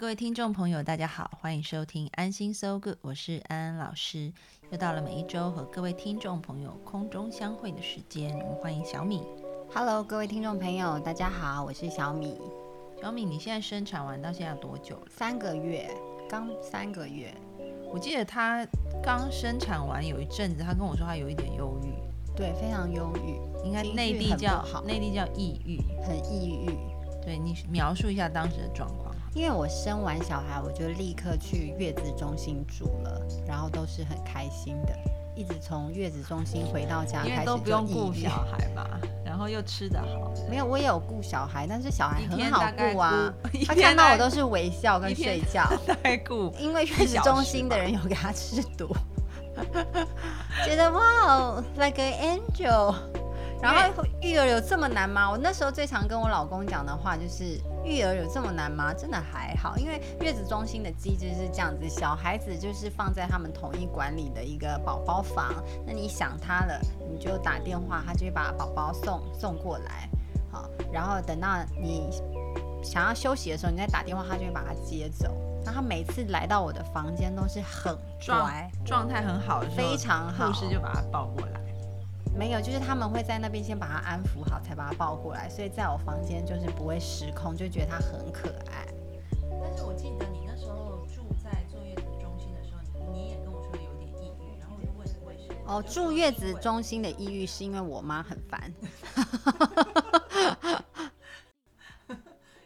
各位听众朋友，大家好，欢迎收听安心 So Good，我是安安老师。又到了每一周和各位听众朋友空中相会的时间，我们欢迎小米。Hello，各位听众朋友，大家好，我是小米。小米，你现在生产完到现在多久了？三个月，刚三个月。我记得她刚生产完有一阵子，她跟我说她有一点忧郁，对，非常忧郁，应该内地叫内地叫抑郁，很抑郁。对你描述一下当时的状况。因为我生完小孩，我就立刻去月子中心住了，然后都是很开心的，一直从月子中心回到家，因为都不用顾小孩嘛，然后又吃得好。没有，我也有顾小孩，但是小孩很好顾啊，他看到我都是微笑跟睡觉。因为月子中心的人有给他吃毒，觉得哇，like an angel。然后育儿有这么难吗？我那时候最常跟我老公讲的话就是。育儿有这么难吗？真的还好，因为月子中心的机制是这样子，小孩子就是放在他们统一管理的一个宝宝房，那你想他了，你就打电话，他就会把宝宝送送过来，好，然后等到你想要休息的时候，你再打电话，他就会把他接走。那他每次来到我的房间都是很乖，状态很好，非常好，护士就把他抱过来。没有，就是他们会在那边先把他安抚好，才把他抱过来。所以在我房间就是不会失控，就觉得他很可爱。但是我记得你那时候住在坐月子中心的时候，你也跟我说有点抑郁，然后我就问为什么？哦，住月子中心的抑郁是因为我妈很烦。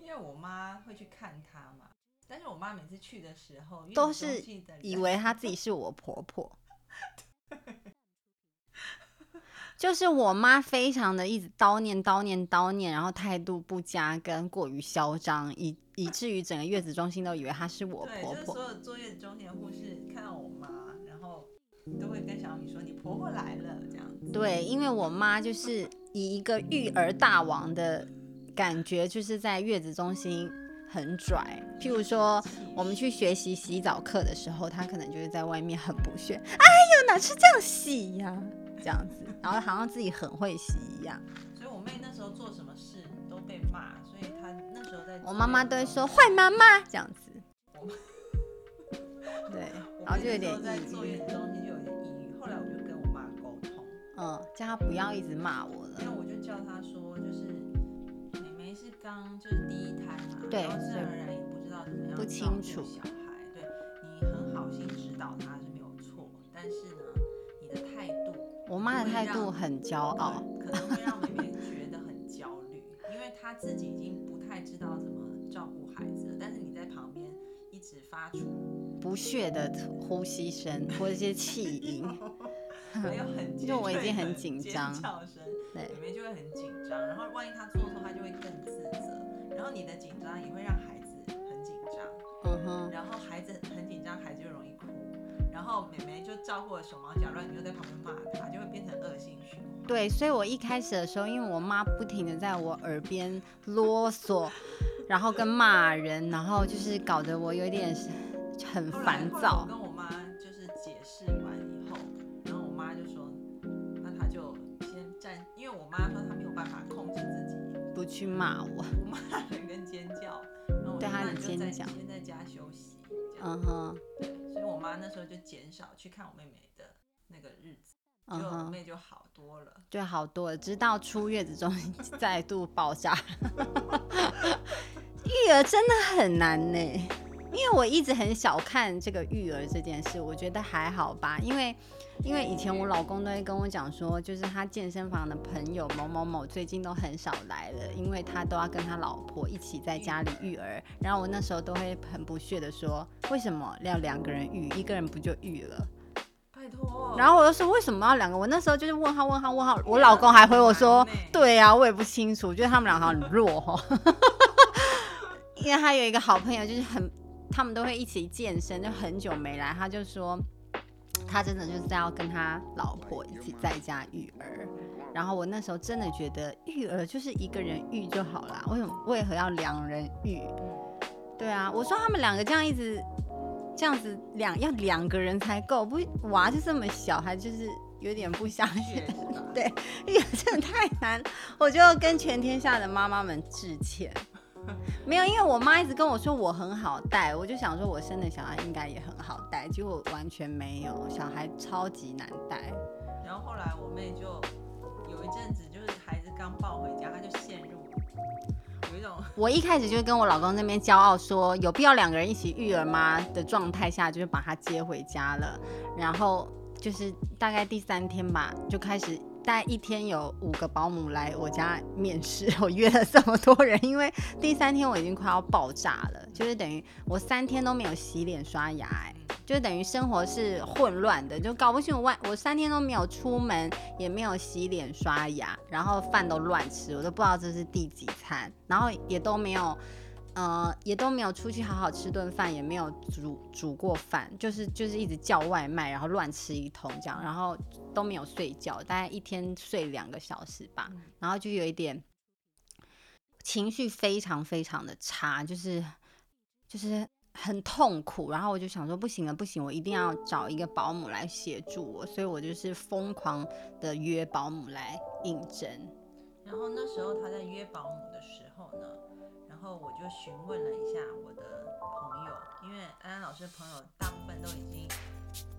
因为我妈会去看他嘛，但是我妈每次去的时候都是以为她自己是我婆婆。就是我妈非常的一直叨念叨念叨念，然后态度不佳跟过于嚣张，以以至于整个月子中心都以为她是我婆婆。所有坐月子中心的护士看到我妈，然后都会跟小米说：“你婆婆来了。”这样子。对，因为我妈就是以一个育儿大王的感觉，就是在月子中心很拽。譬如说，我们去学习洗澡课的时候，她可能就是在外面很不屑：“哎呦，哪是这样洗呀？”这样子，然后好像自己很会洗一样。所以我妹那时候做什么事都被骂，所以她那时候在。我妈妈都会说坏妈妈这样子。对，然后就有点抑郁。在坐月子中心就有点抑郁，后来我就跟我妈沟通，嗯，叫她不要一直骂我了。因为我就叫她说，就是妹妹是刚就是第一胎嘛，对，自然而然也不知道怎么样不清楚小孩，对你很好心指导她是没有错，但是呢，你的态度。我妈的态度很骄傲，可能会让妹妹觉得很焦虑，因为她自己已经不太知道怎么照顾孩子了。但是你在旁边一直发出不屑的呼吸声或者一些气 音，没有很，就我已经很紧张，对，妹妹就会很紧张。然后万一她做错，她就会更自责。然后你的紧张也会让孩子很紧张，嗯哼，然后孩子很紧张，孩子就容易哭。然后妹妹就照顾的手忙脚乱，你就在旁边骂她，就会变成恶性循环。对，所以我一开始的时候，因为我妈不停的在我耳边啰嗦，然后跟骂人，然后就是搞得我有点很烦躁。我跟我妈就是解释完以后，然后我妈就说，那她就先站，因为我妈说她没有办法控制自己，不去骂我，骂人跟尖叫，然后对她的尖叫，先在家休息，嗯哼，妈那时候就减少去看我妹妹的那个日子，就我妹就好多了，就好多了。直到出月子中心 再度爆炸，育儿真的很难呢。因为我一直很小看这个育儿这件事，我觉得还好吧。因为，因为以前我老公都会跟我讲说，就是他健身房的朋友某某某最近都很少来了，因为他都要跟他老婆一起在家里育儿。然后我那时候都会很不屑的说，为什么要两个人育，一个人不就育了？拜托。然后我就说为什么要两个？我那时候就是问号问号问号，我老公还回我说，对呀，我也不清楚，我觉得他们两个很弱哈。因为他有一个好朋友，就是很，他们都会一起健身，就很久没来，他就说他真的就是要跟他老婆一起在家育儿。然后我那时候真的觉得育儿就是一个人育就好了，为什么为何要两人育？对啊，我说他们两个这样一直这样子两要两个人才够，不娃就这么小，还就是有点不相信。对，育儿真的太难，我就跟全天下的妈妈们致歉。没有，因为我妈一直跟我说我很好带，我就想说我生的小孩应该也很好带，结果完全没有，小孩超级难带。然后后来我妹就有。一阵子就是孩子刚抱回家，她就陷入有一种 我一开始就跟我老公那边骄傲说，有必要两个人一起育儿吗的状态下，就是把他接回家了。然后就是大概第三天吧，就开始大大概一天有五个保姆来我家面试，我约了这么多人，因为第三天我已经快要爆炸了，就是等于我三天都没有洗脸刷牙，哎。就等于生活是混乱的，就搞不清我外我三天都没有出门，也没有洗脸刷牙，然后饭都乱吃，我都不知道这是第几餐，然后也都没有，呃，也都没有出去好好吃顿饭，也没有煮煮过饭，就是就是一直叫外卖，然后乱吃一通这样，然后都没有睡觉，大概一天睡两个小时吧，然后就有一点情绪非常非常的差，就是就是。很痛苦，然后我就想说不行了，不行，我一定要找一个保姆来协助我，所以我就是疯狂的约保姆来应征。然后那时候他在约保姆的时候呢，然后我就询问了一下我的朋友，因为安安老师的朋友大部分都已经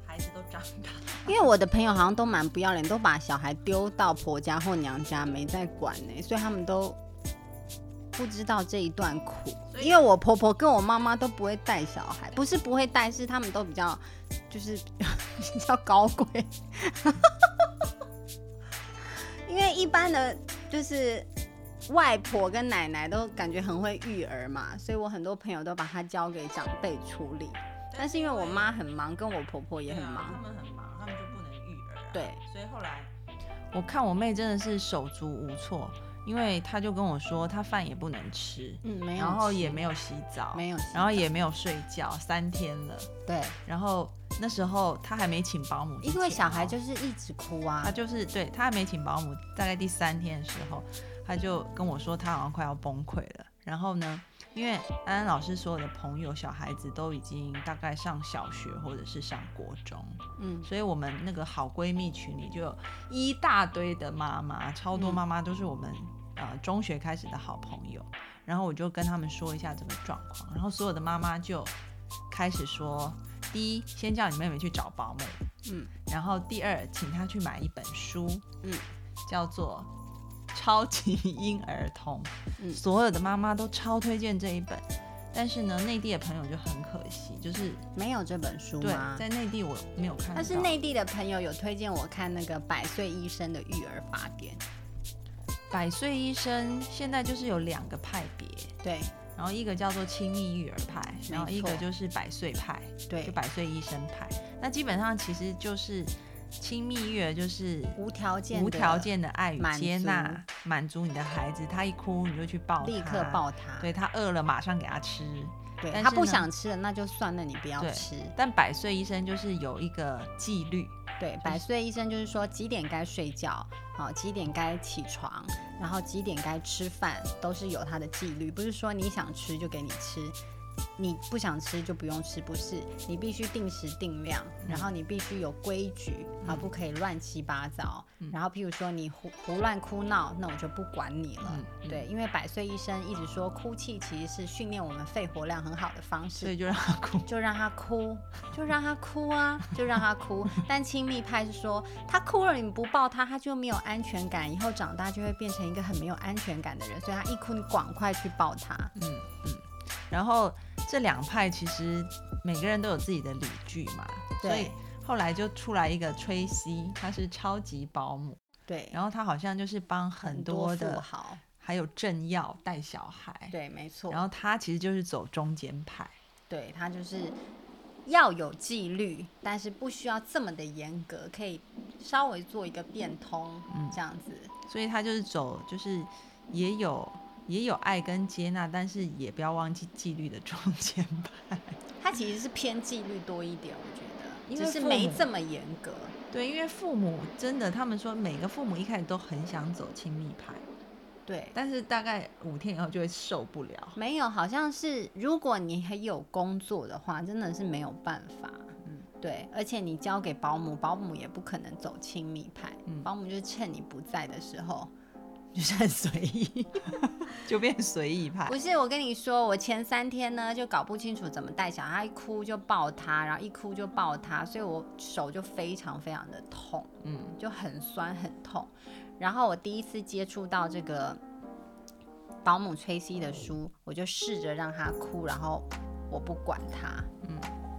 孩子都长大，因为我的朋友好像都蛮不要脸，都把小孩丢到婆家或娘家没在管呢，所以他们都。不知道这一段苦，因为我婆婆跟我妈妈都不会带小孩，不是不会带，是他们都比较就是 比较高贵。因为一般的就是外婆跟奶奶都感觉很会育儿嘛，所以我很多朋友都把它交给长辈处理。但是因为我妈很忙，跟我婆婆也很忙，他们很忙，他们就不能育儿。对，所以后来我看我妹真的是手足无措。因为她就跟我说，她饭也不能吃，嗯，没有，然后也没有洗澡，没有，然后也没有睡觉，三天了。对，然后那时候他还没请保姆，因为小孩就是一直哭啊。他就是对他还没请保姆，大概第三天的时候，他就跟我说他好像快要崩溃了。然后呢，因为安安老师所有的朋友小孩子都已经大概上小学或者是上国中，嗯，所以我们那个好闺蜜群里就有一大堆的妈妈，超多妈妈都是我们。呃，中学开始的好朋友，然后我就跟他们说一下这个状况，然后所有的妈妈就开始说：第一，先叫你妹妹去找保姆，嗯，然后第二，请她去买一本书，嗯，叫做《超级婴儿童》，嗯，所有的妈妈都超推荐这一本，但是呢，内地的朋友就很可惜，就是没有这本书吗？在内地我没有看，但是内地的朋友有推荐我看那个《百岁医生的育儿法典》。百岁医生现在就是有两个派别，对，然后一个叫做亲密育儿派，然后一个就是百岁派，对，就百岁医生派。那基本上其实就是亲密育儿，就是无条件、无条件的爱与接纳，满足你的孩子，他一哭你就去抱，立刻抱他，对他饿了马上给他吃，对他不想吃了那就算了，你不要吃。但百岁医生就是有一个纪律。对，百岁医生就是说几点该睡觉，好几点该起床，然后几点该吃饭，都是有他的纪律，不是说你想吃就给你吃。你不想吃就不用吃，不是？你必须定时定量，然后你必须有规矩，啊，不可以乱七八糟。然后，譬如说你胡胡乱哭闹，那我就不管你了。对，因为百岁医生一直说，哭泣其实是训练我们肺活量很好的方式。所以就让他哭，就让他哭，就让他哭啊，就让他哭。但亲密派是说，他哭了你不抱他，他就没有安全感，以后长大就会变成一个很没有安全感的人。所以他一哭，你赶快去抱他。嗯嗯，然后。这两派其实每个人都有自己的理据嘛，所以后来就出来一个崔西，他是超级保姆，对，然后他好像就是帮很多的，好，还有政要带小孩，对，没错，然后他其实就是走中间派，对他就是要有纪律，但是不需要这么的严格，可以稍微做一个变通，嗯，这样子。所以他就是走，就是也有也有爱跟接纳，但是也不要忘记纪律的中间派。他其实是偏纪律多一点，我觉得，只是没这么严格。对，因为父母真的，他们说每个父母一开始都很想走亲密派。对，但是大概五天以后就会受不了。没有，好像是如果你还有工作的话，真的是没有办法。嗯，对，而且你交给保姆，保姆也不可能走亲密派。嗯，保姆就是趁你不在的时候，就是很随意，就变随意派。不是，我跟你说，我前三天呢就搞不清楚怎么带小孩，一哭就抱他，然后一哭就抱他，所以我手就非常非常的痛，嗯，就很酸很痛。然后我第一次接触到这个保姆崔西的书，我就试着让他哭，然后我不管他，嗯，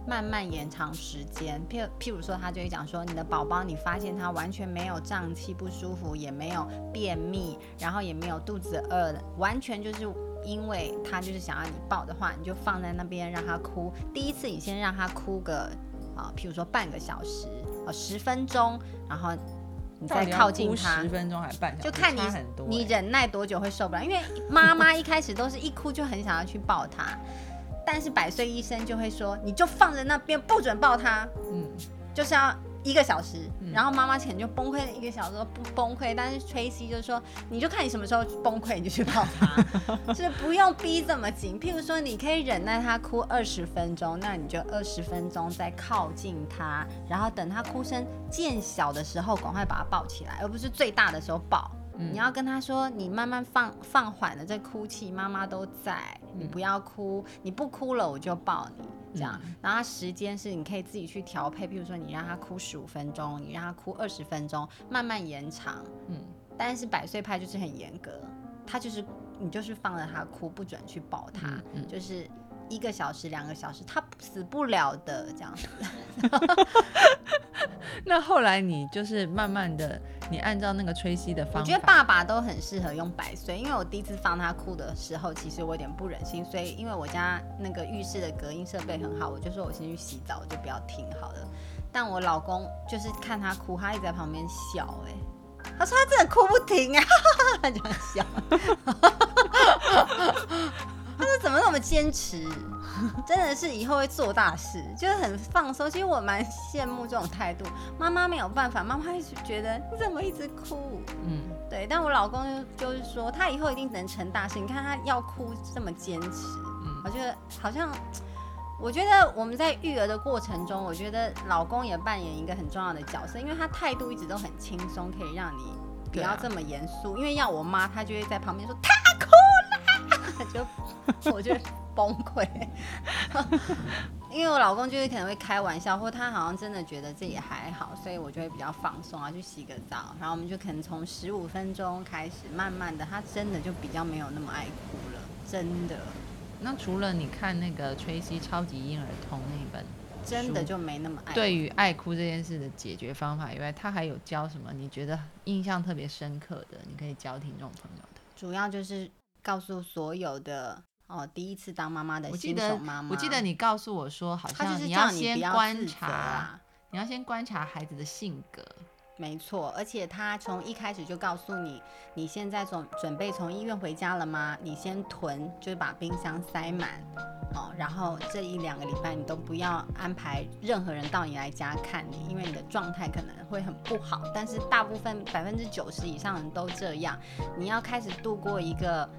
慢慢延长时间。譬譬如说，他就会讲说，你的宝宝，你发现他完全没有胀气不舒服，也没有便秘，然后也没有肚子饿，完全就是因为他就是想要你抱的话，你就放在那边让他哭。第一次你先让他哭个啊，譬如说半个小时啊，十分钟，然后。你再靠近他十分钟还半小时，就看你你忍耐多久会受不了。因为妈妈一开始都是一哭就很想要去抱他，但是百岁医生就会说，你就放在那边不准抱他，嗯，就是要。一个小时，然后妈妈可能就崩溃了一个小时不崩溃，但是崔西就说，你就看你什么时候崩溃，你就去抱他，就是不用逼这么紧。譬如说，你可以忍耐他哭二十分钟，那你就二十分钟再靠近他，然后等他哭声渐小的时候，赶快把他抱起来，而不是最大的时候抱。你要跟他说，你慢慢放放缓了这哭泣，妈妈都在，你不要哭，你不哭了我就抱你。这样，然后时间是你可以自己去调配，比如说你让他哭十五分钟，你让他哭二十分钟，慢慢延长。嗯，但是百岁派就是很严格，他就是你就是放着他哭，不准去抱他，就是一个小时、两个小时，他死不了的这样子。那后来你就是慢慢的，你按照那个吹息的方法，我觉得爸爸都很适合用百岁，因为我第一次放他哭的时候，其实我有点不忍心，所以因为我家那个浴室的隔音设备很好，我就说我先去洗澡，我就不要听好了。但我老公就是看他哭，他一直在旁边笑，哎，他说他真的哭不停啊，他就笑。怎么那么坚持？真的是以后会做大事，就是很放松。其实我蛮羡慕这种态度。妈妈没有办法，妈妈一直觉得你怎么一直哭？嗯，对。但我老公就就是说，他以后一定能成大事。你看他要哭这么坚持，嗯，我觉得好像，我觉得我们在育儿的过程中，我觉得老公也扮演一个很重要的角色，因为他态度一直都很轻松，可以让你不要这么严肃。因为要我妈，她就会在旁边说他哭了，就我就。崩溃，因为我老公就是可能会开玩笑，或他好像真的觉得自己还好，所以我就会比较放松啊，去洗个澡，然后我们就可能从十五分钟开始，慢慢的，他真的就比较没有那么爱哭了，真的。那除了你看那个《崔西超级婴儿通》那本，真的就没那么爱。对于爱哭这件事的解决方法以外，他还有教什么？你觉得印象特别深刻的，你可以教听众朋友的。主要就是告诉所有的。哦，第一次当妈妈的新手妈妈，我记得你告诉我说，好像你要先观察，你要先观察孩子的性格。没错，而且他从一开始就告诉你，你现在准准备从医院回家了吗？你先囤，就是把冰箱塞满，哦，然后这一两个礼拜你都不要安排任何人到你来家看你，因为你的状态可能会很不好。但是大部分百分之九十以上人都这样，你要开始度过一个。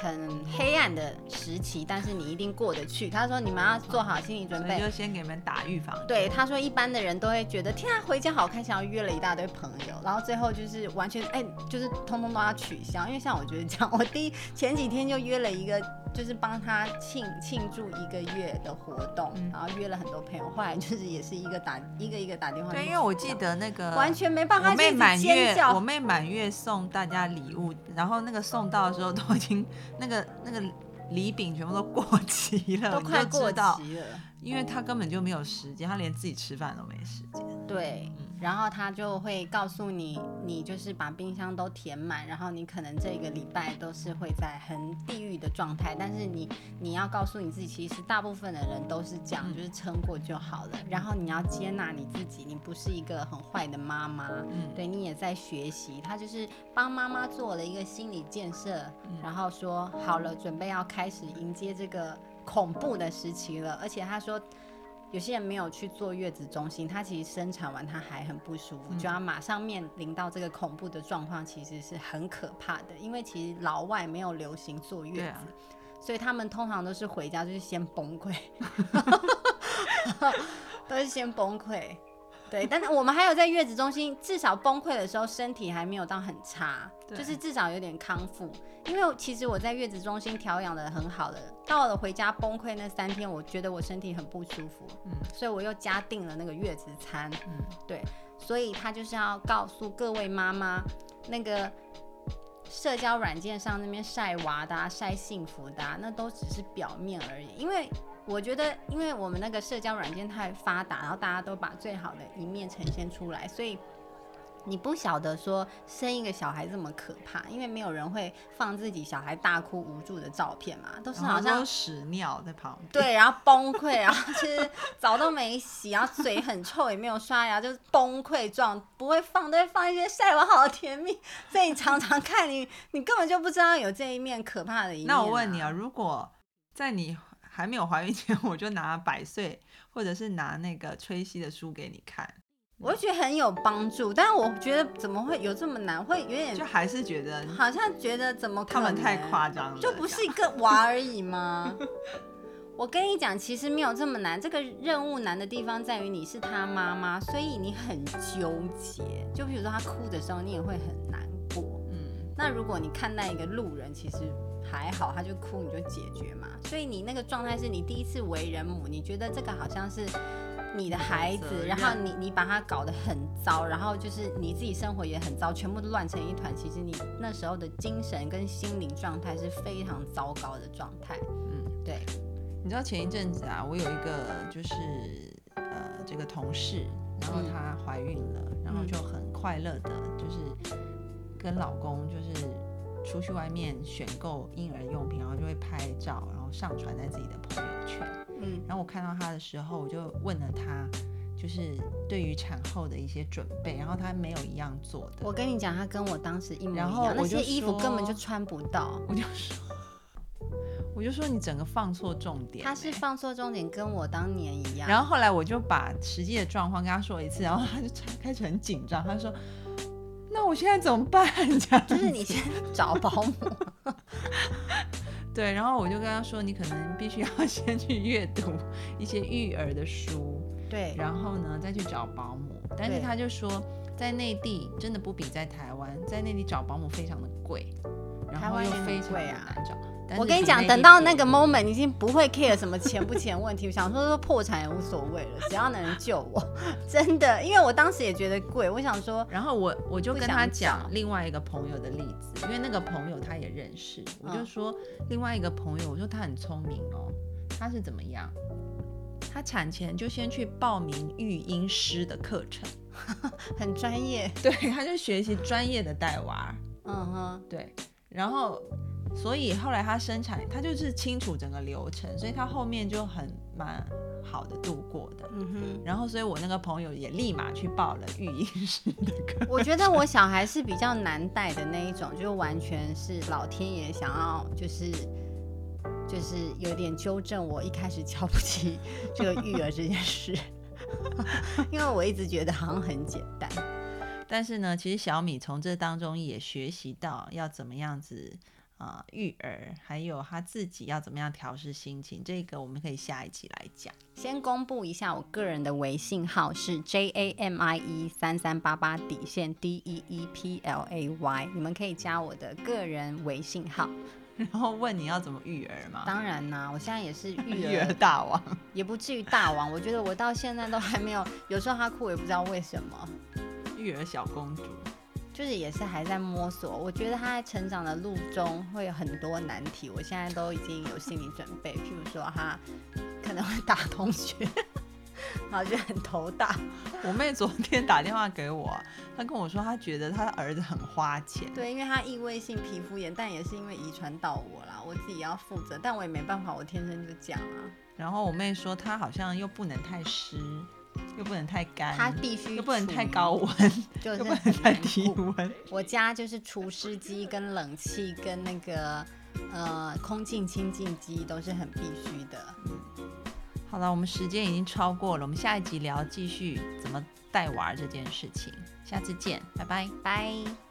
很黑暗的时期，但是你一定过得去。他说你们要做好心理准备，就先给你们打预防。对，他说一般的人都会觉得天啊，回家好开心，要约了一大堆朋友，然后最后就是完全哎，就是通通都要取消。因为像我觉得这样，我第一前几天就约了一个。就是帮他庆庆祝一个月的活动，然后约了很多朋友，后来就是也是一个打 一个一个打电话。对，因为我记得那个完全没办法，我妹满月，我妹满月送大家礼物，然后那个送到的时候都已经那个那个礼饼全部都过期了，都快过期了，因为他根本就没有时间，他连自己吃饭都没时间。对，嗯。然后他就会告诉你，你就是把冰箱都填满，然后你可能这个礼拜都是会在很地狱的状态，但是你你要告诉你自己，其实大部分的人都是这样，就是撑过就好了。然后你要接纳你自己，你不是一个很坏的妈妈，对你也在学习。他就是帮妈妈做了一个心理建设，然后说好了，准备要开始迎接这个恐怖的时期了。而且他说。有些人没有去坐月子中心，他其实生产完他还很不舒服，就要马上面临到这个恐怖的状况，其实是很可怕的。因为其实老外没有流行坐月子，所以他们通常都是回家就是先崩溃，都是先崩溃。对，但是我们还有在月子中心，至少崩溃的时候身体还没有到很差，就是至少有点康复。因为其实我在月子中心调养的很好的，到了回家崩溃那三天，我觉得我身体很不舒服，嗯，所以我又加订了那个月子餐，嗯，对，所以他就是要告诉各位妈妈，那个社交软件上那边晒娃的、晒幸福的，那都只是表面而已，因为。我觉得，因为我们那个社交软件太发达，然后大家都把最好的一面呈现出来，所以你不晓得说生一个小孩这么可怕，因为没有人会放自己小孩大哭无助的照片嘛，都是好像屎尿在旁边，对，然后崩溃，然后其实 澡都没洗，然后嘴很臭，也没有刷牙，就是崩溃状，不会放，都会放一些晒完好甜蜜，所以你常常看你，你根本就不知道有这一面可怕的一面。那我问你啊，如果在你还没有怀孕前，我就拿百岁，或者是拿那个吹息的书给你看，我觉得很有帮助。但是我觉得怎么会有这么难？会有点就还是觉得好像觉得怎么他们太夸张了，就不是一个 娃而已吗？我跟你讲，其实没有这么难。这个任务难的地方在于你是他妈妈，所以你很纠结。就比如说他哭的时候，你也会很难过。嗯，那如果你看待一个路人，其实。还好，他就哭，你就解决嘛。所以你那个状态是你第一次为人母，你觉得这个好像是你的孩子，然后你你把他搞得很糟，然后就是你自己生活也很糟，全部都乱成一团。其实你那时候的精神跟心灵状态是非常糟糕的状态。嗯，对。你知道前一阵子啊，我有一个就是呃这个同事，然后她怀孕了，然后就很快乐的，就是跟老公就是。出去外面选购婴儿用品，然后就会拍照，然后上传在自己的朋友圈。嗯，然后我看到他的时候，我就问了他，就是对于产后的一些准备，然后他没有一样做的。我跟你讲，他跟我当时一模一样，那些衣服根本就穿不到。我就说，我就说你整个放错重点。他是放错重点，跟我当年一样。然后后来我就把实际的状况跟他说一次，然后他就开始很紧张，他说。那我现在怎么办？这样就是你先找保姆，对，然后我就跟他说，你可能必须要 先去阅读一些育儿的书，对，然后呢再去找保姆。但是他就说，在内地真的不比在台湾，在内地找保姆非常的贵，然后又非常难找。我跟你讲，等到那个 moment，已经不会 care 什么钱不钱问题。我想说说破产也无所谓了，只要能救我，真的。因为我当时也觉得贵，我想说，然后我我就跟他讲另外一个朋友的例子，因为那个朋友他也认识，我就说另外一个朋友，我说他很聪明哦，他是怎么样？他产前就先去报名育婴师的课程，很专业。对，他就学习专业的带娃。嗯哼，对，然后。所以后来他生产，他就是清楚整个流程，所以他后面就很蛮好的度过的。嗯哼。然后，所以我那个朋友也立马去报了育婴师的课。我觉得我小孩是比较难带的那一种，就完全是老天爷想要就是就是有点纠正我一开始瞧不起这个育儿这件事，因为我一直觉得好像很简单。但是呢，其实小米从这当中也学习到要怎么样子。啊，育儿还有他自己要怎么样调试心情，这个我们可以下一集来讲。先公布一下我个人的微信号是 J A M I E 三三八八底线 D E E P L A Y，你们可以加我的个人微信号，然后问你要怎么育儿吗？当然啦，我现在也是育儿大王，也不至于大王。我觉得我到现在都还没有，有时候他哭也不知道为什么。育儿小公主。就是也是还在摸索，我觉得他在成长的路中会有很多难题，我现在都已经有心理准备。譬如说，他可能会打同学，然后就很头大。我妹昨天打电话给我，她跟我说她觉得她的儿子很花钱。对，因为她异位性皮肤炎，但也是因为遗传到我啦，我自己要负责，但我也没办法，我天生就这样啊。然后我妹说她好像又不能太湿。又不能太干，它必须又不能太高温，就是不能太低温。我家就是除湿机、跟冷气、跟那个呃空净清净机都是很必须的。好了，我们时间已经超过了，我们下一集聊继续怎么带娃这件事情，下次见，拜拜拜。